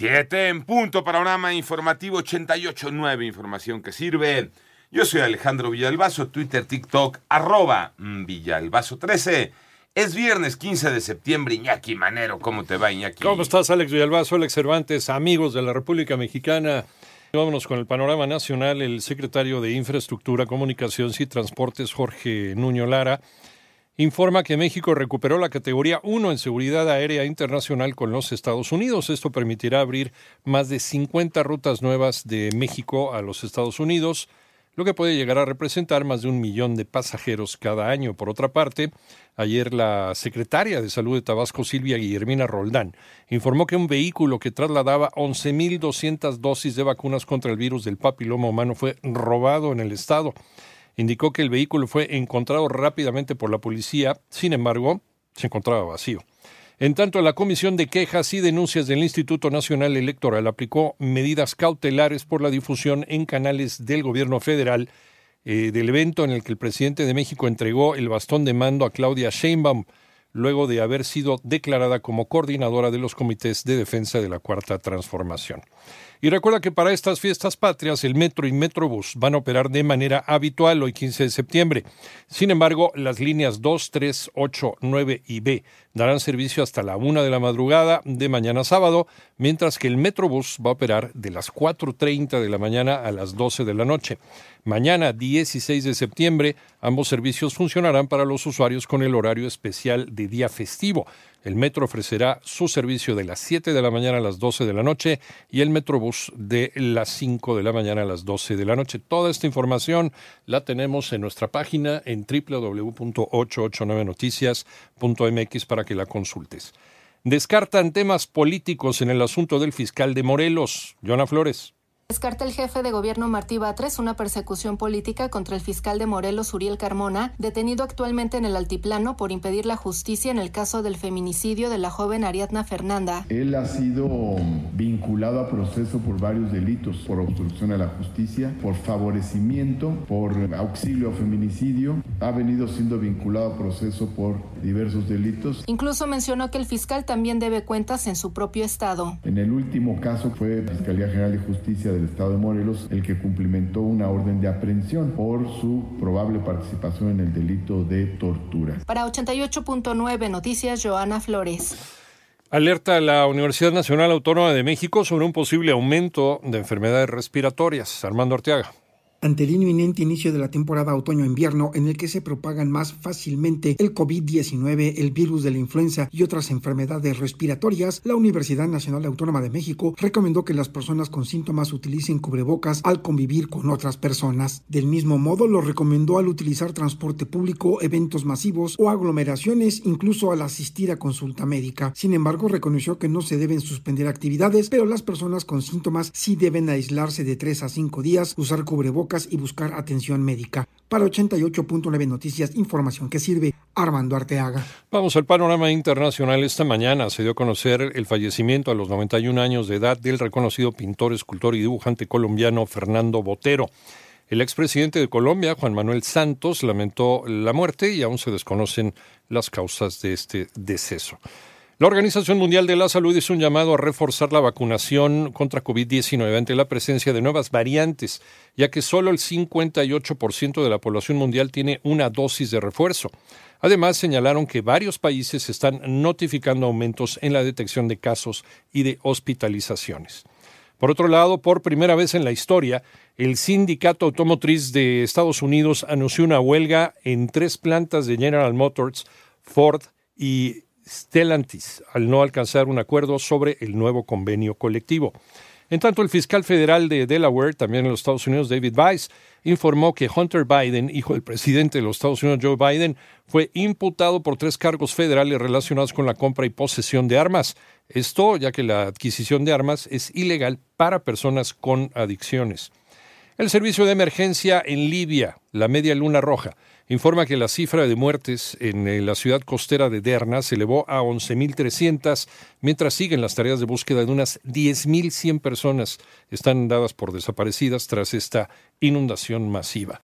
Siete en punto, panorama informativo 88.9, información que sirve. Yo soy Alejandro Villalbazo, Twitter, TikTok, arroba Villalbazo13. Es viernes 15 de septiembre, Iñaki Manero, ¿cómo te va Iñaki? ¿Cómo estás Alex Villalbazo, Alex Cervantes, amigos de la República Mexicana? Vámonos con el panorama nacional. El secretario de Infraestructura, Comunicaciones y Transportes, Jorge Nuño Lara, informa que México recuperó la categoría 1 en seguridad aérea internacional con los Estados Unidos. Esto permitirá abrir más de 50 rutas nuevas de México a los Estados Unidos, lo que puede llegar a representar más de un millón de pasajeros cada año. Por otra parte, ayer la secretaria de Salud de Tabasco, Silvia Guillermina Roldán, informó que un vehículo que trasladaba 11.200 dosis de vacunas contra el virus del papiloma humano fue robado en el estado indicó que el vehículo fue encontrado rápidamente por la policía, sin embargo, se encontraba vacío. En tanto, la Comisión de Quejas y Denuncias del Instituto Nacional Electoral aplicó medidas cautelares por la difusión en canales del gobierno federal eh, del evento en el que el presidente de México entregó el bastón de mando a Claudia Sheinbaum, luego de haber sido declarada como coordinadora de los comités de defensa de la Cuarta Transformación. Y recuerda que para estas fiestas patrias el Metro y Metrobús van a operar de manera habitual hoy 15 de septiembre. Sin embargo, las líneas 2, 3, 8, 9 y B darán servicio hasta la 1 de la madrugada de mañana sábado, mientras que el Metrobús va a operar de las 4.30 de la mañana a las 12 de la noche. Mañana, 16 de septiembre, ambos servicios funcionarán para los usuarios con el horario especial de día festivo. El metro ofrecerá su servicio de las 7 de la mañana a las 12 de la noche y el Metrobús de las 5 de la mañana a las 12 de la noche. Toda esta información la tenemos en nuestra página en www.889noticias.mx para que la consultes. Descartan temas políticos en el asunto del fiscal de Morelos. Joana Flores. Descarta el jefe de gobierno Martí Batres una persecución política contra el fiscal de Morelos, Uriel Carmona, detenido actualmente en el altiplano por impedir la justicia en el caso del feminicidio de la joven Ariadna Fernanda. Él ha sido vinculado a proceso por varios delitos, por obstrucción a la justicia, por favorecimiento, por auxilio a feminicidio. Ha venido siendo vinculado a proceso por diversos delitos. Incluso mencionó que el fiscal también debe cuentas en su propio estado. En el último caso fue Fiscalía General de Justicia de Estado de Morelos el que cumplimentó una orden de aprehensión por su probable participación en el delito de tortura. Para 88.9 Noticias, Joana Flores. Alerta la Universidad Nacional Autónoma de México sobre un posible aumento de enfermedades respiratorias. Armando Arteaga. Ante el inminente inicio de la temporada otoño-invierno en el que se propagan más fácilmente el COVID-19, el virus de la influenza y otras enfermedades respiratorias, la Universidad Nacional Autónoma de México recomendó que las personas con síntomas utilicen cubrebocas al convivir con otras personas. Del mismo modo, lo recomendó al utilizar transporte público, eventos masivos o aglomeraciones, incluso al asistir a consulta médica. Sin embargo, reconoció que no se deben suspender actividades, pero las personas con síntomas sí deben aislarse de 3 a 5 días, usar cubrebocas y buscar atención médica. Para 88.9 Noticias, información que sirve Armando Arteaga. Vamos al panorama internacional. Esta mañana se dio a conocer el fallecimiento a los 91 años de edad del reconocido pintor, escultor y dibujante colombiano Fernando Botero. El expresidente de Colombia, Juan Manuel Santos, lamentó la muerte y aún se desconocen las causas de este deceso. La Organización Mundial de la Salud hizo un llamado a reforzar la vacunación contra COVID-19 ante la presencia de nuevas variantes, ya que solo el 58% de la población mundial tiene una dosis de refuerzo. Además, señalaron que varios países están notificando aumentos en la detección de casos y de hospitalizaciones. Por otro lado, por primera vez en la historia, el Sindicato Automotriz de Estados Unidos anunció una huelga en tres plantas de General Motors, Ford y Stellantis al no alcanzar un acuerdo sobre el nuevo convenio colectivo. En tanto, el fiscal federal de Delaware, también en los Estados Unidos, David Weiss, informó que Hunter Biden, hijo del presidente de los Estados Unidos, Joe Biden, fue imputado por tres cargos federales relacionados con la compra y posesión de armas. Esto ya que la adquisición de armas es ilegal para personas con adicciones. El servicio de emergencia en Libia, la Media Luna Roja, informa que la cifra de muertes en eh, la ciudad costera de Derna se elevó a 11.300, mientras siguen las tareas de búsqueda de unas 10.100 personas están dadas por desaparecidas tras esta inundación masiva.